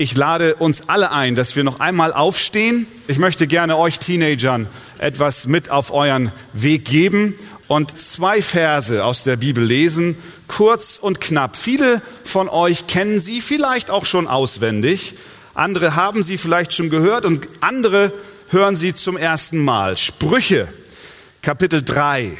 ich lade uns alle ein, dass wir noch einmal aufstehen. Ich möchte gerne euch Teenagern etwas mit auf euren Weg geben und zwei Verse aus der Bibel lesen, kurz und knapp. Viele von euch kennen sie vielleicht auch schon auswendig, andere haben sie vielleicht schon gehört und andere hören sie zum ersten Mal. Sprüche, Kapitel 3.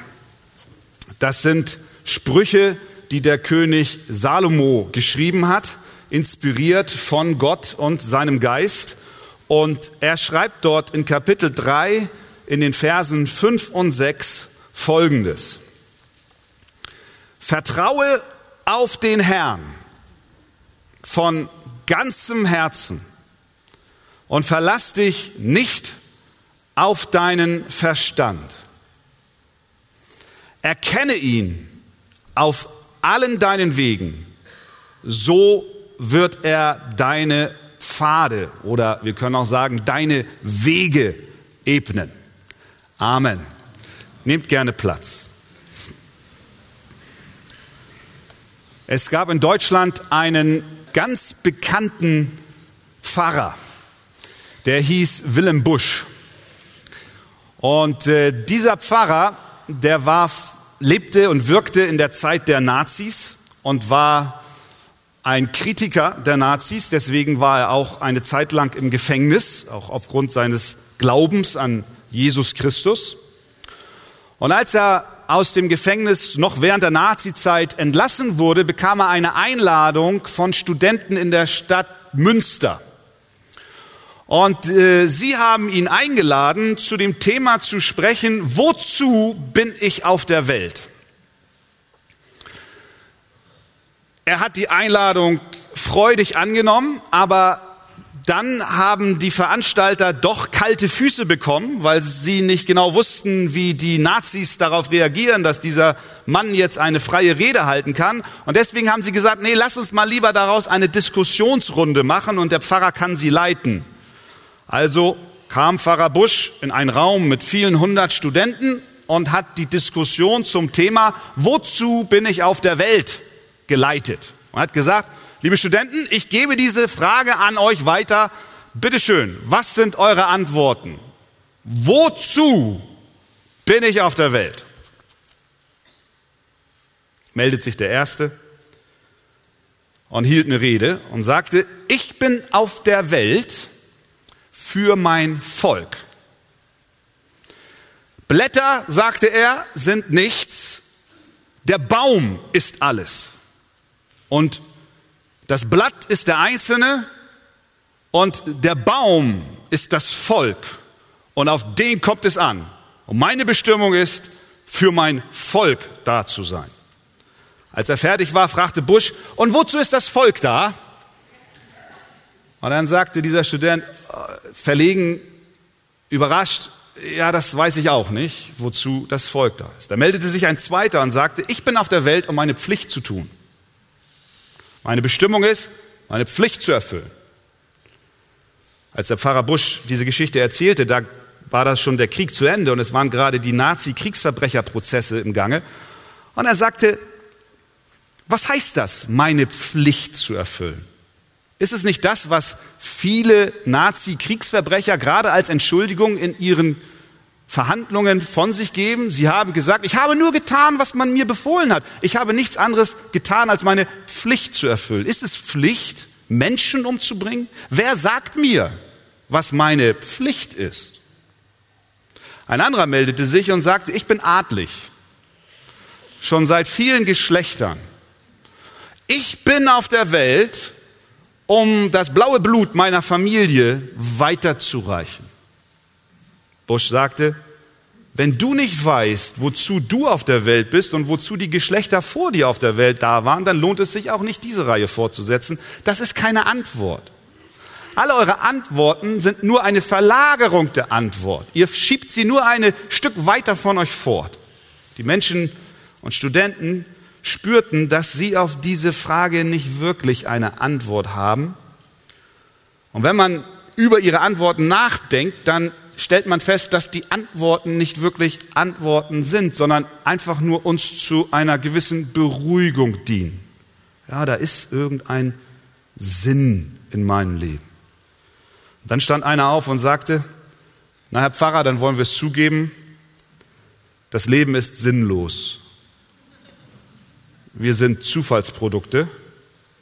Das sind Sprüche, die der König Salomo geschrieben hat inspiriert von Gott und seinem Geist. Und er schreibt dort in Kapitel 3 in den Versen 5 und 6 Folgendes. Vertraue auf den Herrn von ganzem Herzen und verlass dich nicht auf deinen Verstand. Erkenne ihn auf allen deinen Wegen, so wird er deine Pfade oder wir können auch sagen, deine Wege ebnen. Amen. Nehmt gerne Platz. Es gab in Deutschland einen ganz bekannten Pfarrer, der hieß Willem Busch. Und äh, dieser Pfarrer, der war, lebte und wirkte in der Zeit der Nazis und war ein Kritiker der Nazis, deswegen war er auch eine Zeit lang im Gefängnis, auch aufgrund seines Glaubens an Jesus Christus. Und als er aus dem Gefängnis noch während der Nazizeit entlassen wurde, bekam er eine Einladung von Studenten in der Stadt Münster. Und äh, sie haben ihn eingeladen, zu dem Thema zu sprechen, wozu bin ich auf der Welt? Er hat die Einladung freudig angenommen, aber dann haben die Veranstalter doch kalte Füße bekommen, weil sie nicht genau wussten, wie die Nazis darauf reagieren, dass dieser Mann jetzt eine freie Rede halten kann. Und deswegen haben sie gesagt, nee, lass uns mal lieber daraus eine Diskussionsrunde machen und der Pfarrer kann sie leiten. Also kam Pfarrer Busch in einen Raum mit vielen hundert Studenten und hat die Diskussion zum Thema, wozu bin ich auf der Welt geleitet und hat gesagt, liebe Studenten, ich gebe diese Frage an euch weiter. Bitte schön, was sind eure Antworten? Wozu bin ich auf der Welt? Meldet sich der Erste und hielt eine Rede und sagte, ich bin auf der Welt für mein Volk. Blätter, sagte er, sind nichts, der Baum ist alles. Und das Blatt ist der Einzelne und der Baum ist das Volk. Und auf den kommt es an. Und meine Bestimmung ist, für mein Volk da zu sein. Als er fertig war, fragte Bush, und wozu ist das Volk da? Und dann sagte dieser Student, äh, verlegen, überrascht, ja, das weiß ich auch nicht, wozu das Volk da ist. Da meldete sich ein zweiter und sagte, ich bin auf der Welt, um meine Pflicht zu tun. Meine Bestimmung ist, meine Pflicht zu erfüllen. Als der Pfarrer Busch diese Geschichte erzählte, da war das schon der Krieg zu Ende und es waren gerade die Nazi-Kriegsverbrecherprozesse im Gange. Und er sagte, was heißt das, meine Pflicht zu erfüllen? Ist es nicht das, was viele Nazi-Kriegsverbrecher gerade als Entschuldigung in ihren Verhandlungen von sich geben. Sie haben gesagt, ich habe nur getan, was man mir befohlen hat. Ich habe nichts anderes getan, als meine Pflicht zu erfüllen. Ist es Pflicht, Menschen umzubringen? Wer sagt mir, was meine Pflicht ist? Ein anderer meldete sich und sagte, ich bin adlig, schon seit vielen Geschlechtern. Ich bin auf der Welt, um das blaue Blut meiner Familie weiterzureichen. Bush sagte, wenn du nicht weißt, wozu du auf der Welt bist und wozu die Geschlechter vor dir auf der Welt da waren, dann lohnt es sich auch nicht, diese Reihe fortzusetzen. Das ist keine Antwort. Alle eure Antworten sind nur eine Verlagerung der Antwort. Ihr schiebt sie nur ein Stück weiter von euch fort. Die Menschen und Studenten spürten, dass sie auf diese Frage nicht wirklich eine Antwort haben. Und wenn man über ihre Antworten nachdenkt, dann stellt man fest, dass die Antworten nicht wirklich Antworten sind, sondern einfach nur uns zu einer gewissen Beruhigung dienen. Ja, da ist irgendein Sinn in meinem Leben. Und dann stand einer auf und sagte, na Herr Pfarrer, dann wollen wir es zugeben, das Leben ist sinnlos. Wir sind Zufallsprodukte.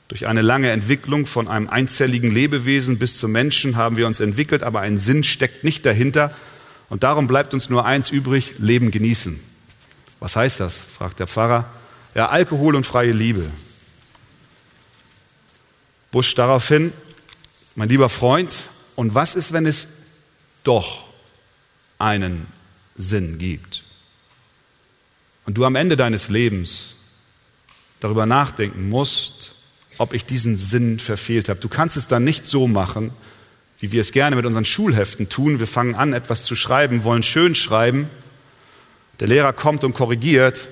Durch eine lange Entwicklung von einem einzelligen Lebewesen bis zum Menschen haben wir uns entwickelt, aber ein Sinn steckt nicht dahinter. Und darum bleibt uns nur eins übrig, Leben genießen. Was heißt das? fragt der Pfarrer. Ja, Alkohol und freie Liebe. Busch daraufhin, mein lieber Freund, und was ist, wenn es doch einen Sinn gibt? Und du am Ende deines Lebens darüber nachdenken musst, ob ich diesen Sinn verfehlt habe. Du kannst es dann nicht so machen, wie wir es gerne mit unseren Schulheften tun. Wir fangen an, etwas zu schreiben, wollen schön schreiben. Der Lehrer kommt und korrigiert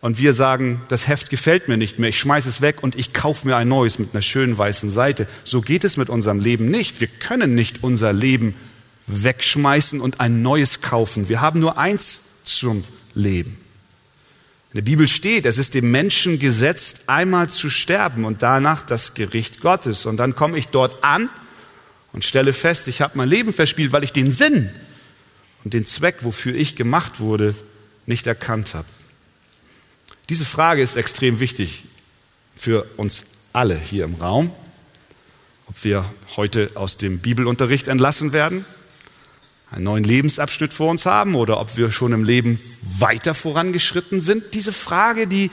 und wir sagen, das Heft gefällt mir nicht mehr, ich schmeiße es weg und ich kaufe mir ein neues mit einer schönen weißen Seite. So geht es mit unserem Leben nicht. Wir können nicht unser Leben wegschmeißen und ein neues kaufen. Wir haben nur eins zum Leben. In der Bibel steht, es ist dem Menschen gesetzt, einmal zu sterben und danach das Gericht Gottes. Und dann komme ich dort an und stelle fest, ich habe mein Leben verspielt, weil ich den Sinn und den Zweck, wofür ich gemacht wurde, nicht erkannt habe. Diese Frage ist extrem wichtig für uns alle hier im Raum, ob wir heute aus dem Bibelunterricht entlassen werden einen neuen Lebensabschnitt vor uns haben oder ob wir schon im Leben weiter vorangeschritten sind. Diese Frage, die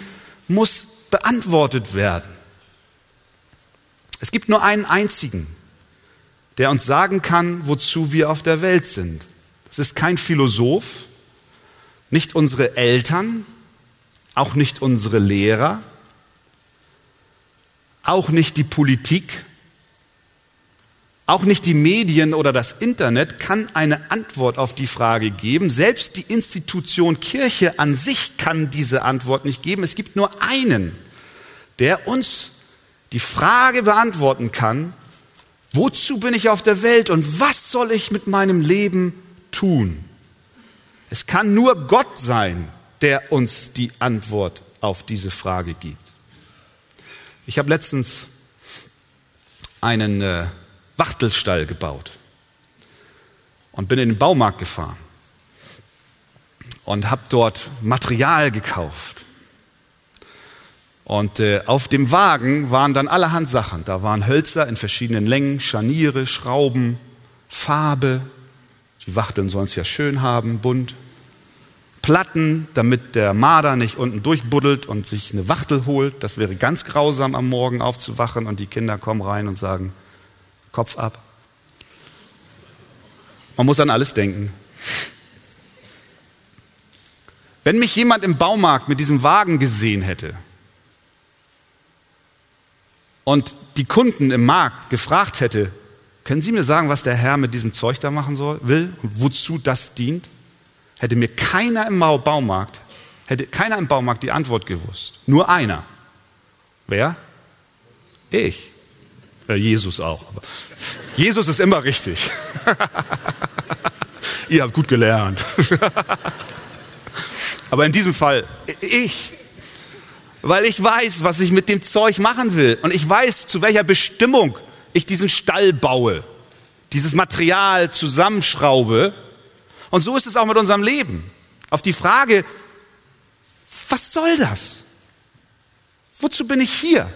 muss beantwortet werden. Es gibt nur einen einzigen, der uns sagen kann, wozu wir auf der Welt sind. Das ist kein Philosoph, nicht unsere Eltern, auch nicht unsere Lehrer, auch nicht die Politik, auch nicht die Medien oder das Internet kann eine Antwort auf die Frage geben. Selbst die Institution Kirche an sich kann diese Antwort nicht geben. Es gibt nur einen, der uns die Frage beantworten kann, wozu bin ich auf der Welt und was soll ich mit meinem Leben tun? Es kann nur Gott sein, der uns die Antwort auf diese Frage gibt. Ich habe letztens einen äh, Wachtelstall gebaut und bin in den Baumarkt gefahren und habe dort Material gekauft. Und äh, auf dem Wagen waren dann allerhand Sachen. Da waren Hölzer in verschiedenen Längen, Scharniere, Schrauben, Farbe. Die Wachteln sollen es ja schön haben, bunt. Platten, damit der Marder nicht unten durchbuddelt und sich eine Wachtel holt. Das wäre ganz grausam am Morgen aufzuwachen und die Kinder kommen rein und sagen, Kopf ab. Man muss an alles denken. Wenn mich jemand im Baumarkt mit diesem Wagen gesehen hätte und die Kunden im Markt gefragt hätte, können Sie mir sagen, was der Herr mit diesem Zeug da machen soll, will und wozu das dient? Hätte mir keiner im Baumarkt, hätte keiner im Baumarkt die Antwort gewusst. Nur einer. Wer? Ich. Äh, Jesus auch. Jesus ist immer richtig. Ihr habt gut gelernt. aber in diesem Fall ich. Weil ich weiß, was ich mit dem Zeug machen will. Und ich weiß, zu welcher Bestimmung ich diesen Stall baue. Dieses Material zusammenschraube. Und so ist es auch mit unserem Leben. Auf die Frage, was soll das? Wozu bin ich hier?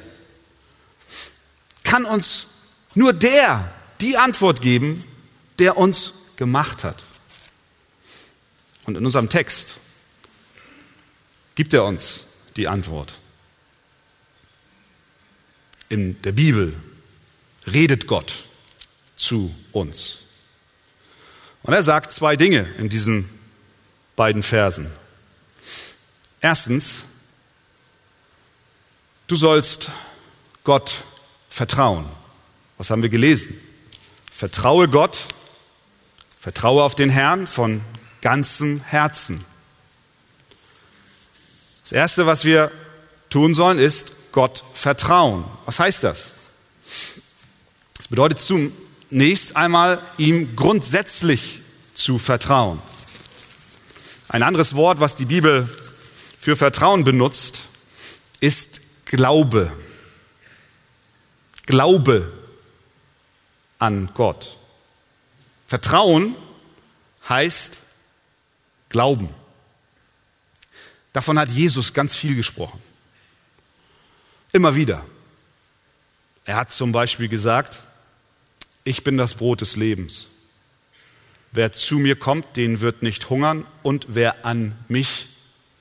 Kann uns nur der die Antwort geben, der uns gemacht hat. Und in unserem Text gibt er uns die Antwort. In der Bibel redet Gott zu uns. Und er sagt zwei Dinge in diesen beiden Versen. Erstens, du sollst Gott Vertrauen. Was haben wir gelesen? Vertraue Gott, vertraue auf den Herrn von ganzem Herzen. Das Erste, was wir tun sollen, ist Gott vertrauen. Was heißt das? Das bedeutet zunächst einmal, ihm grundsätzlich zu vertrauen. Ein anderes Wort, was die Bibel für Vertrauen benutzt, ist Glaube. Glaube. an Gott. Vertrauen heißt Glauben. Davon hat Jesus ganz viel gesprochen. Immer wieder. Er hat zum Beispiel gesagt, ich bin das Brot des Lebens. Wer zu mir kommt, den wird nicht hungern und wer an mich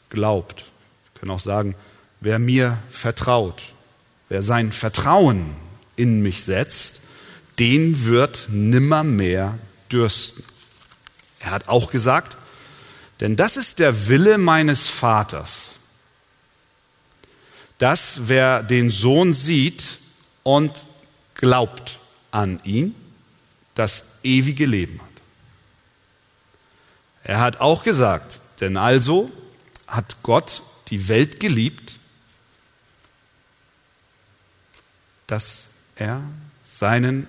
glaubt. Wir können auch sagen, wer mir vertraut, wer sein Vertrauen in mich setzt, den wird nimmermehr dürsten. Er hat auch gesagt, denn das ist der Wille meines Vaters, dass wer den Sohn sieht und glaubt an ihn, das ewige Leben hat. Er hat auch gesagt, denn also hat Gott die Welt geliebt, dass er seinen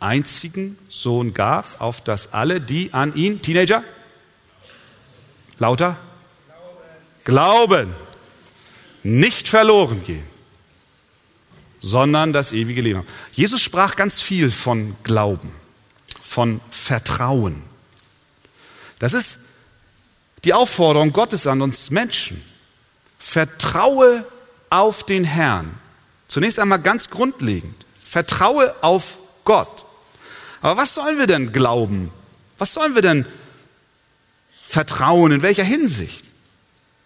einzigen Sohn gab, auf dass alle, die an ihn, Teenager, lauter, glauben, nicht verloren gehen, sondern das ewige Leben haben. Jesus sprach ganz viel von Glauben, von Vertrauen. Das ist die Aufforderung Gottes an uns Menschen. Vertraue auf den Herrn. Zunächst einmal ganz grundlegend. Vertraue auf Gott. Aber was sollen wir denn glauben? Was sollen wir denn vertrauen? In welcher Hinsicht?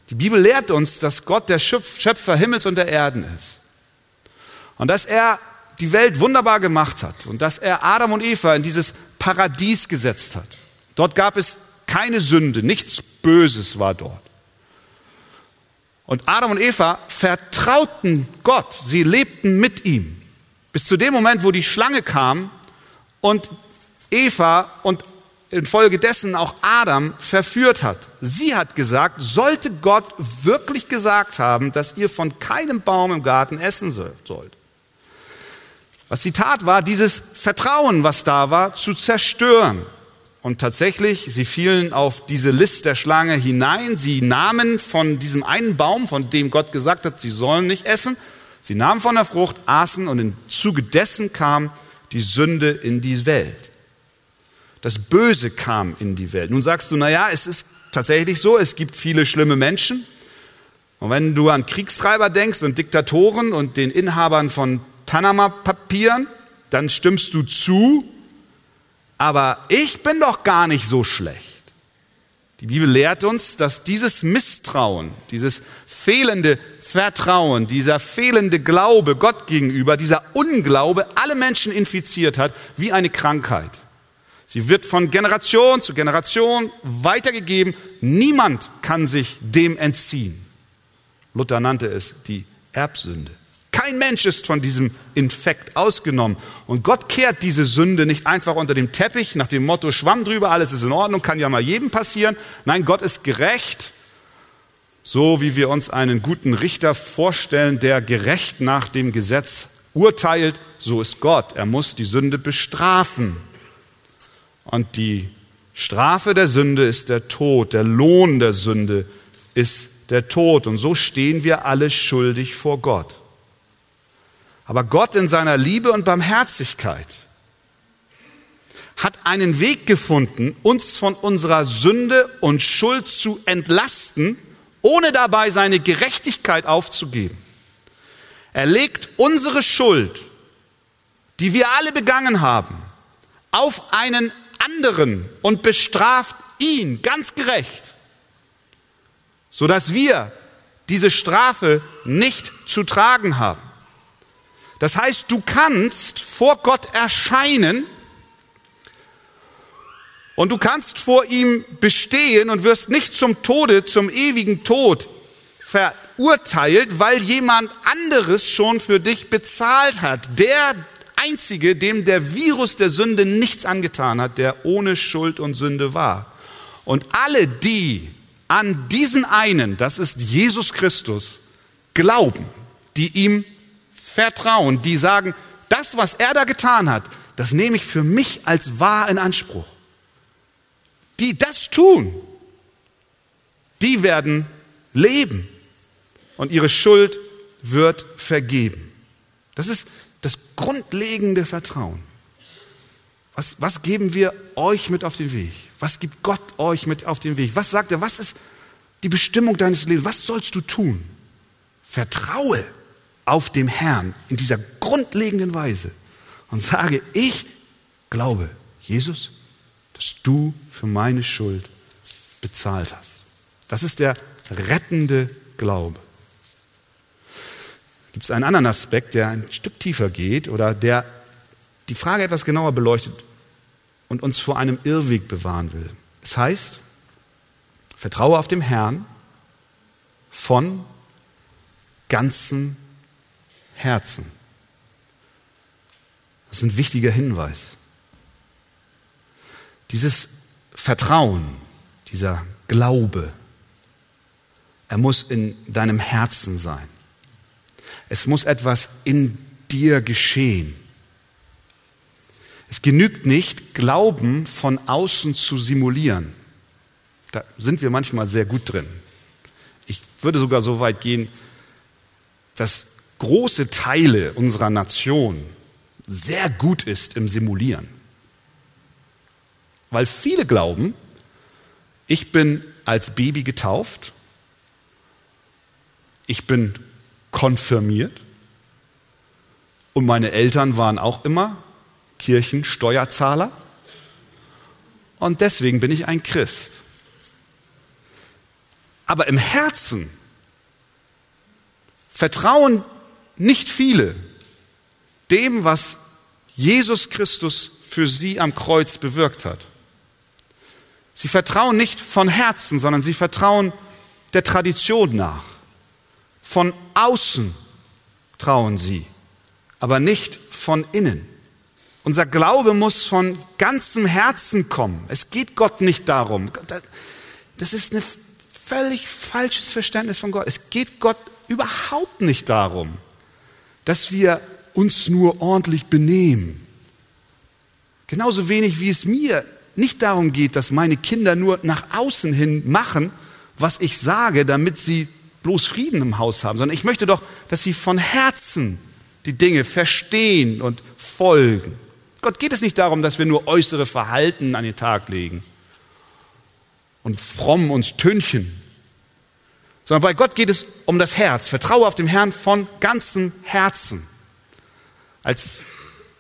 Die Bibel lehrt uns, dass Gott der Schöpfer Himmels und der Erden ist. Und dass er die Welt wunderbar gemacht hat und dass er Adam und Eva in dieses Paradies gesetzt hat. Dort gab es keine Sünde, nichts Böses war dort. Und Adam und Eva vertrauten Gott, sie lebten mit ihm. Bis zu dem Moment, wo die Schlange kam und Eva und infolgedessen auch Adam verführt hat. Sie hat gesagt, sollte Gott wirklich gesagt haben, dass ihr von keinem Baum im Garten essen sollt. Was sie tat, war dieses Vertrauen, was da war, zu zerstören. Und tatsächlich, sie fielen auf diese List der Schlange hinein. Sie nahmen von diesem einen Baum, von dem Gott gesagt hat, sie sollen nicht essen. Sie nahmen von der Frucht, aßen und im Zuge dessen kam die Sünde in die Welt. Das Böse kam in die Welt. Nun sagst du, na ja, es ist tatsächlich so, es gibt viele schlimme Menschen. Und wenn du an Kriegstreiber denkst und Diktatoren und den Inhabern von Panama-Papieren, dann stimmst du zu, aber ich bin doch gar nicht so schlecht. Die Bibel lehrt uns, dass dieses Misstrauen, dieses fehlende Vertrauen, dieser fehlende Glaube Gott gegenüber, dieser Unglaube alle Menschen infiziert hat wie eine Krankheit. Sie wird von Generation zu Generation weitergegeben. Niemand kann sich dem entziehen. Luther nannte es die Erbsünde. Kein Mensch ist von diesem Infekt ausgenommen. Und Gott kehrt diese Sünde nicht einfach unter dem Teppich nach dem Motto Schwamm drüber, alles ist in Ordnung, kann ja mal jedem passieren. Nein, Gott ist gerecht, so wie wir uns einen guten Richter vorstellen, der gerecht nach dem Gesetz urteilt, so ist Gott. Er muss die Sünde bestrafen. Und die Strafe der Sünde ist der Tod, der Lohn der Sünde ist der Tod. Und so stehen wir alle schuldig vor Gott. Aber Gott in seiner Liebe und Barmherzigkeit hat einen Weg gefunden, uns von unserer Sünde und Schuld zu entlasten, ohne dabei seine Gerechtigkeit aufzugeben. Er legt unsere Schuld, die wir alle begangen haben, auf einen anderen und bestraft ihn ganz gerecht, sodass wir diese Strafe nicht zu tragen haben. Das heißt, du kannst vor Gott erscheinen und du kannst vor ihm bestehen und wirst nicht zum Tode, zum ewigen Tod verurteilt, weil jemand anderes schon für dich bezahlt hat. Der Einzige, dem der Virus der Sünde nichts angetan hat, der ohne Schuld und Sünde war. Und alle, die an diesen einen, das ist Jesus Christus, glauben, die ihm vertrauen, die sagen, das, was er da getan hat, das nehme ich für mich als wahr in Anspruch. Die das tun, die werden leben und ihre Schuld wird vergeben. Das ist das grundlegende Vertrauen. Was, was geben wir euch mit auf den Weg? Was gibt Gott euch mit auf den Weg? Was sagt er? Was ist die Bestimmung deines Lebens? Was sollst du tun? Vertraue auf dem Herrn in dieser grundlegenden Weise und sage, ich glaube, Jesus, dass du für meine Schuld bezahlt hast. Das ist der rettende Glaube. Gibt es einen anderen Aspekt, der ein Stück tiefer geht oder der die Frage etwas genauer beleuchtet und uns vor einem Irrweg bewahren will. Es heißt, vertraue auf dem Herrn von ganzem Herzen. Das ist ein wichtiger Hinweis. Dieses Vertrauen, dieser Glaube, er muss in deinem Herzen sein. Es muss etwas in dir geschehen. Es genügt nicht, Glauben von außen zu simulieren. Da sind wir manchmal sehr gut drin. Ich würde sogar so weit gehen, dass große Teile unserer Nation sehr gut ist im Simulieren. Weil viele glauben, ich bin als Baby getauft, ich bin konfirmiert und meine Eltern waren auch immer Kirchensteuerzahler und deswegen bin ich ein Christ. Aber im Herzen vertrauen nicht viele dem, was Jesus Christus für sie am Kreuz bewirkt hat. Sie vertrauen nicht von Herzen, sondern sie vertrauen der Tradition nach. Von außen trauen sie, aber nicht von innen. Unser Glaube muss von ganzem Herzen kommen. Es geht Gott nicht darum. Das ist ein völlig falsches Verständnis von Gott. Es geht Gott überhaupt nicht darum, dass wir uns nur ordentlich benehmen. Genauso wenig wie es mir nicht darum geht, dass meine Kinder nur nach außen hin machen, was ich sage, damit sie bloß Frieden im Haus haben, sondern ich möchte doch, dass sie von Herzen die Dinge verstehen und folgen. Gott geht es nicht darum, dass wir nur äußere Verhalten an den Tag legen und fromm uns tünchen, sondern bei Gott geht es um das Herz. Vertraue auf den Herrn von ganzem Herzen. Als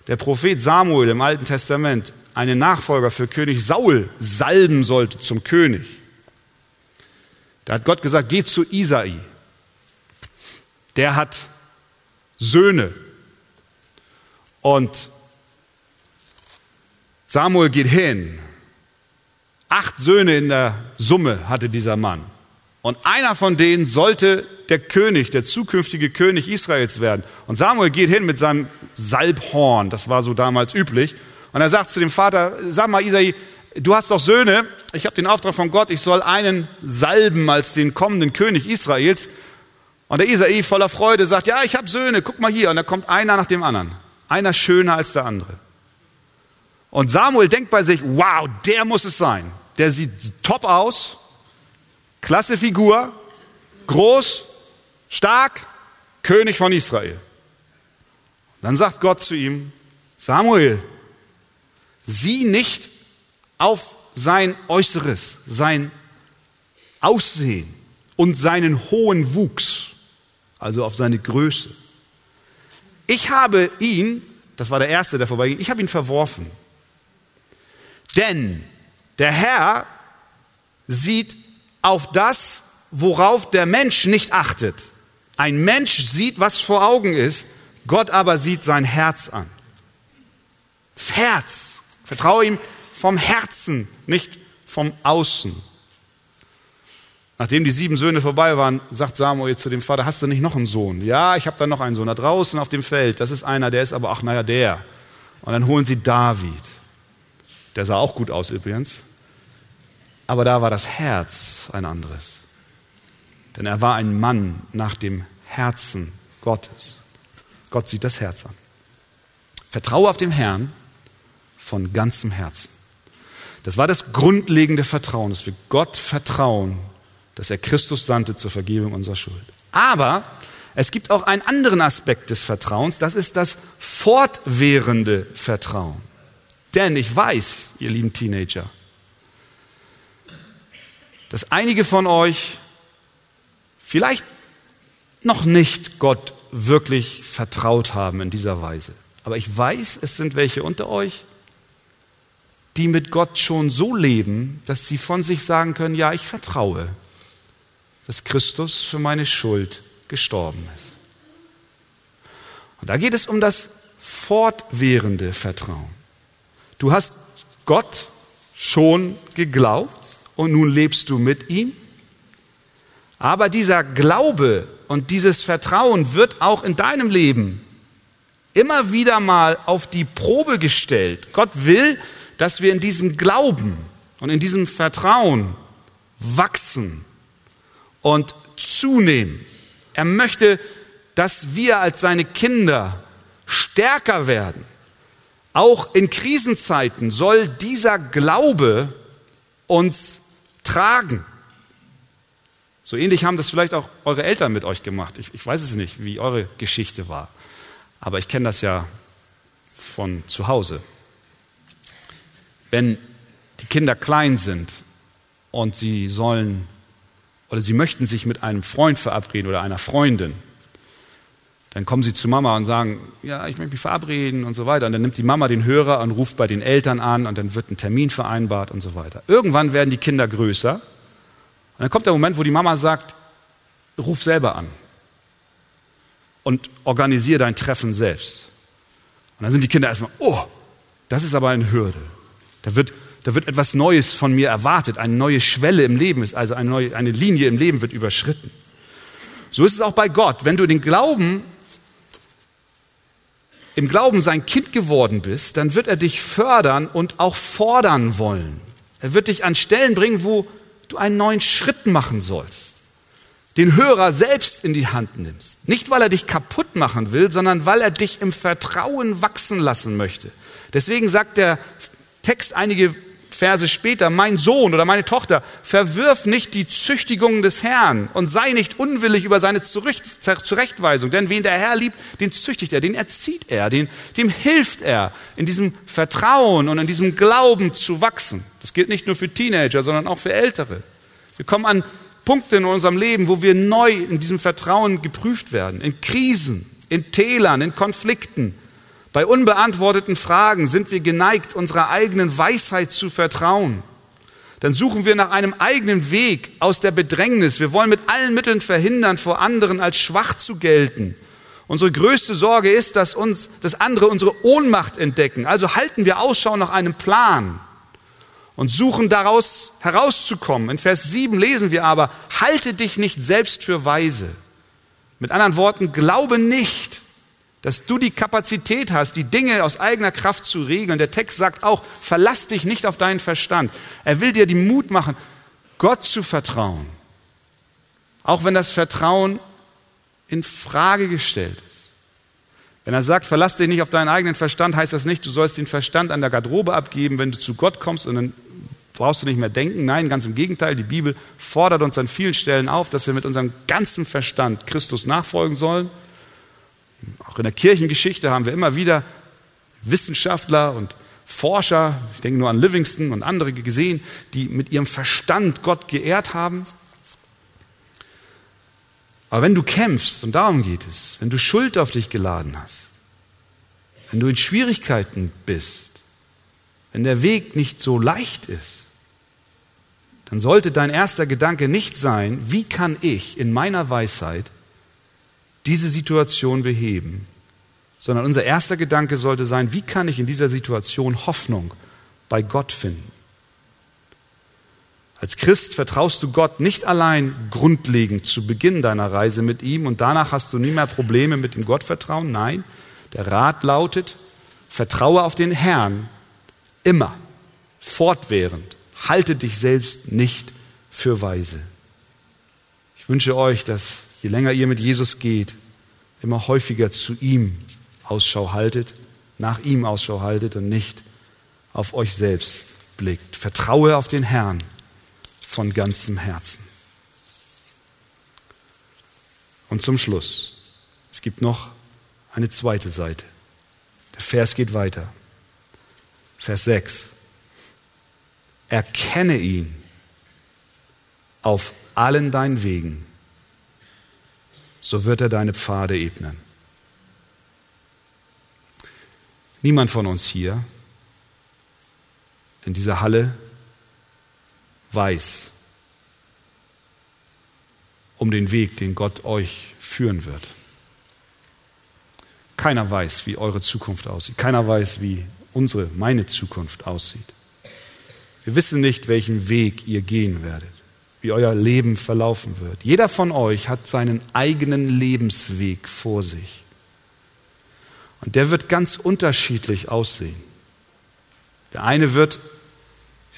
der Prophet Samuel im Alten Testament einen Nachfolger für König Saul salben sollte zum König, da hat Gott gesagt, geh zu Isai. Der hat Söhne. Und Samuel geht hin. Acht Söhne in der Summe hatte dieser Mann. Und einer von denen sollte der König, der zukünftige König Israels werden. Und Samuel geht hin mit seinem Salbhorn, das war so damals üblich. Und er sagt zu dem Vater, sag mal Isai, du hast doch Söhne, ich habe den Auftrag von Gott, ich soll einen salben als den kommenden König Israels. Und der Isai voller Freude sagt, ja, ich habe Söhne, guck mal hier. Und da kommt einer nach dem anderen. Einer schöner als der andere. Und Samuel denkt bei sich, wow, der muss es sein. Der sieht top aus, klasse Figur, groß, stark, König von Israel. Dann sagt Gott zu ihm, Samuel, sieh nicht auf sein Äußeres, sein Aussehen und seinen hohen Wuchs, also auf seine Größe. Ich habe ihn, das war der Erste, der vorbeiging, ich habe ihn verworfen. Denn der Herr sieht auf das, worauf der Mensch nicht achtet. Ein Mensch sieht, was vor Augen ist, Gott aber sieht sein Herz an. Das Herz. Vertraue ihm vom Herzen, nicht vom Außen. Nachdem die sieben Söhne vorbei waren, sagt Samuel zu dem Vater, hast du nicht noch einen Sohn? Ja, ich habe da noch einen Sohn, da draußen auf dem Feld. Das ist einer, der ist aber, ach naja, der. Und dann holen sie David. Der sah auch gut aus übrigens. Aber da war das Herz ein anderes. Denn er war ein Mann nach dem Herzen Gottes. Gott sieht das Herz an. Vertraue auf den Herrn von ganzem Herzen. Das war das grundlegende Vertrauen, dass wir Gott vertrauen, dass er Christus sandte zur Vergebung unserer Schuld. Aber es gibt auch einen anderen Aspekt des Vertrauens, das ist das fortwährende Vertrauen. Denn ich weiß, ihr lieben Teenager, dass einige von euch vielleicht noch nicht Gott wirklich vertraut haben in dieser Weise. Aber ich weiß, es sind welche unter euch, die mit Gott schon so leben, dass sie von sich sagen können, ja, ich vertraue, dass Christus für meine Schuld gestorben ist. Und da geht es um das fortwährende Vertrauen. Du hast Gott schon geglaubt und nun lebst du mit ihm. Aber dieser Glaube und dieses Vertrauen wird auch in deinem Leben immer wieder mal auf die Probe gestellt. Gott will, dass wir in diesem Glauben und in diesem Vertrauen wachsen und zunehmen. Er möchte, dass wir als seine Kinder stärker werden. Auch in Krisenzeiten soll dieser Glaube uns tragen. So ähnlich haben das vielleicht auch eure Eltern mit euch gemacht. Ich, ich weiß es nicht, wie eure Geschichte war. Aber ich kenne das ja von zu Hause. Wenn die Kinder klein sind und sie sollen oder sie möchten sich mit einem Freund verabreden oder einer Freundin, dann kommen sie zu Mama und sagen, ja, ich möchte mich verabreden und so weiter. Und dann nimmt die Mama den Hörer und ruft bei den Eltern an und dann wird ein Termin vereinbart und so weiter. Irgendwann werden die Kinder größer und dann kommt der Moment, wo die Mama sagt, ruf selber an und organisiere dein Treffen selbst. Und dann sind die Kinder erstmal, oh, das ist aber eine Hürde. Da wird, da wird etwas Neues von mir erwartet, eine neue Schwelle im Leben ist, also eine, neue, eine Linie im Leben wird überschritten. So ist es auch bei Gott. Wenn du den Glauben im Glauben sein Kind geworden bist, dann wird er dich fördern und auch fordern wollen. Er wird dich an Stellen bringen, wo du einen neuen Schritt machen sollst. Den Hörer selbst in die Hand nimmst. Nicht, weil er dich kaputt machen will, sondern weil er dich im Vertrauen wachsen lassen möchte. Deswegen sagt der Text einige Verse später, mein Sohn oder meine Tochter, verwirf nicht die Züchtigungen des Herrn und sei nicht unwillig über seine Zurechtweisung. Denn wen der Herr liebt, den züchtigt er, den erzieht er, den, dem hilft er, in diesem Vertrauen und in diesem Glauben zu wachsen. Das gilt nicht nur für Teenager, sondern auch für Ältere. Wir kommen an Punkte in unserem Leben, wo wir neu in diesem Vertrauen geprüft werden. In Krisen, in Tälern, in Konflikten bei unbeantworteten Fragen sind wir geneigt, unserer eigenen Weisheit zu vertrauen. Dann suchen wir nach einem eigenen Weg aus der Bedrängnis. Wir wollen mit allen Mitteln verhindern, vor anderen als schwach zu gelten. Unsere größte Sorge ist, dass uns, dass andere unsere Ohnmacht entdecken. Also halten wir Ausschau nach einem Plan und suchen daraus herauszukommen. In Vers 7 lesen wir aber, halte dich nicht selbst für weise. Mit anderen Worten, glaube nicht, dass du die Kapazität hast, die Dinge aus eigener Kraft zu regeln. Der Text sagt auch, verlass dich nicht auf deinen Verstand. Er will dir den Mut machen, Gott zu vertrauen. Auch wenn das Vertrauen in Frage gestellt ist. Wenn er sagt, verlass dich nicht auf deinen eigenen Verstand, heißt das nicht, du sollst den Verstand an der Garderobe abgeben, wenn du zu Gott kommst und dann brauchst du nicht mehr denken. Nein, ganz im Gegenteil. Die Bibel fordert uns an vielen Stellen auf, dass wir mit unserem ganzen Verstand Christus nachfolgen sollen auch in der Kirchengeschichte haben wir immer wieder Wissenschaftler und Forscher, ich denke nur an Livingston und andere gesehen, die mit ihrem Verstand Gott geehrt haben. Aber wenn du kämpfst, und darum geht es, wenn du Schuld auf dich geladen hast, wenn du in Schwierigkeiten bist, wenn der Weg nicht so leicht ist, dann sollte dein erster Gedanke nicht sein, wie kann ich in meiner Weisheit diese Situation beheben, sondern unser erster Gedanke sollte sein, wie kann ich in dieser Situation Hoffnung bei Gott finden? Als Christ vertraust du Gott nicht allein grundlegend zu Beginn deiner Reise mit ihm und danach hast du nie mehr Probleme mit dem Gottvertrauen. Nein, der Rat lautet, vertraue auf den Herrn immer, fortwährend, halte dich selbst nicht für weise. Ich wünsche euch, dass je länger ihr mit Jesus geht, immer häufiger zu ihm Ausschau haltet, nach ihm Ausschau haltet und nicht auf euch selbst blickt. Vertraue auf den Herrn von ganzem Herzen. Und zum Schluss, es gibt noch eine zweite Seite. Der Vers geht weiter. Vers 6. Erkenne ihn auf allen deinen Wegen, so wird er deine Pfade ebnen. Niemand von uns hier in dieser Halle weiß um den Weg, den Gott euch führen wird. Keiner weiß, wie eure Zukunft aussieht. Keiner weiß, wie unsere, meine Zukunft aussieht. Wir wissen nicht, welchen Weg ihr gehen werdet, wie euer Leben verlaufen wird. Jeder von euch hat seinen eigenen Lebensweg vor sich. Und der wird ganz unterschiedlich aussehen. Der eine wird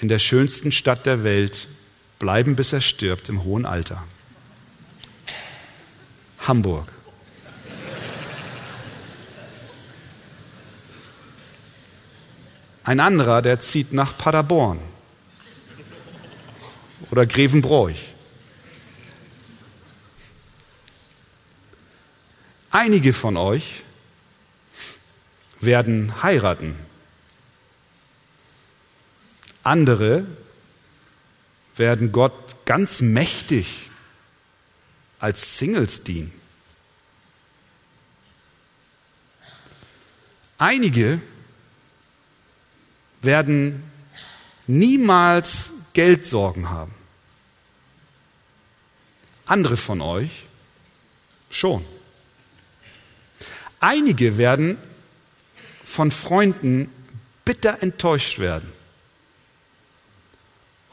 in der schönsten Stadt der Welt bleiben, bis er stirbt im hohen Alter. Hamburg. Ein anderer, der zieht nach Paderborn oder Grevenbroich. Einige von euch werden heiraten. Andere werden Gott ganz mächtig als Singles dienen. Einige werden niemals Geldsorgen haben. Andere von euch schon. Einige werden von Freunden bitter enttäuscht werden.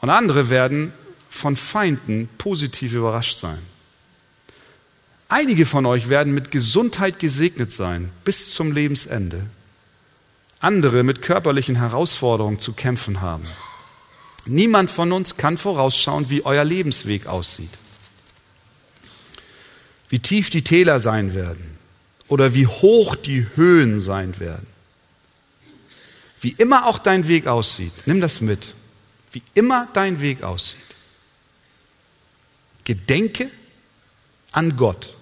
Und andere werden von Feinden positiv überrascht sein. Einige von euch werden mit Gesundheit gesegnet sein bis zum Lebensende. Andere mit körperlichen Herausforderungen zu kämpfen haben. Niemand von uns kann vorausschauen, wie euer Lebensweg aussieht. Wie tief die Täler sein werden oder wie hoch die Höhen sein werden. Wie immer auch dein Weg aussieht, nimm das mit. Wie immer dein Weg aussieht. Gedenke an Gott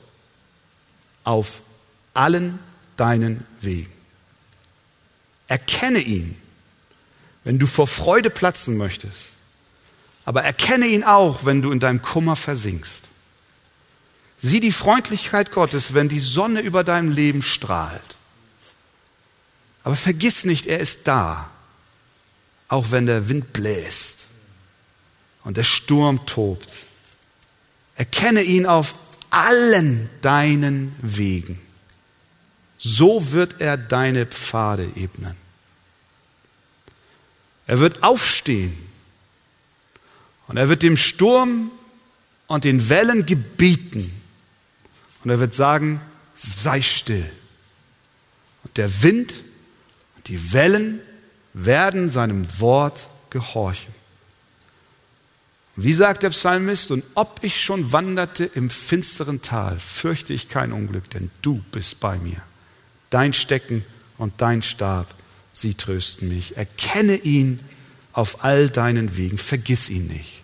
auf allen deinen Wegen. Erkenne ihn, wenn du vor Freude platzen möchtest, aber erkenne ihn auch, wenn du in deinem Kummer versinkst. Sieh die Freundlichkeit Gottes, wenn die Sonne über deinem Leben strahlt. Aber vergiss nicht, er ist da, auch wenn der Wind bläst und der Sturm tobt. Erkenne ihn auf allen deinen Wegen. So wird er deine Pfade ebnen. Er wird aufstehen und er wird dem Sturm und den Wellen gebieten und er wird sagen, sei still. Und der Wind und die Wellen werden seinem Wort gehorchen. Wie sagt der Psalmist, und ob ich schon wanderte im finsteren Tal, fürchte ich kein Unglück, denn du bist bei mir. Dein Stecken und dein Stab, sie trösten mich. Erkenne ihn auf all deinen Wegen, vergiss ihn nicht.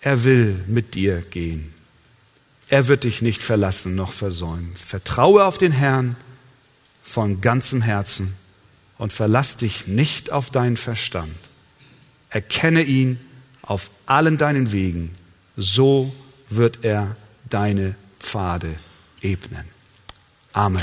Er will mit dir gehen. Er wird dich nicht verlassen noch versäumen. Vertraue auf den Herrn von ganzem Herzen und verlass dich nicht auf deinen Verstand. Erkenne ihn auf allen deinen Wegen, so wird er deine Pfade ebnen. Amen.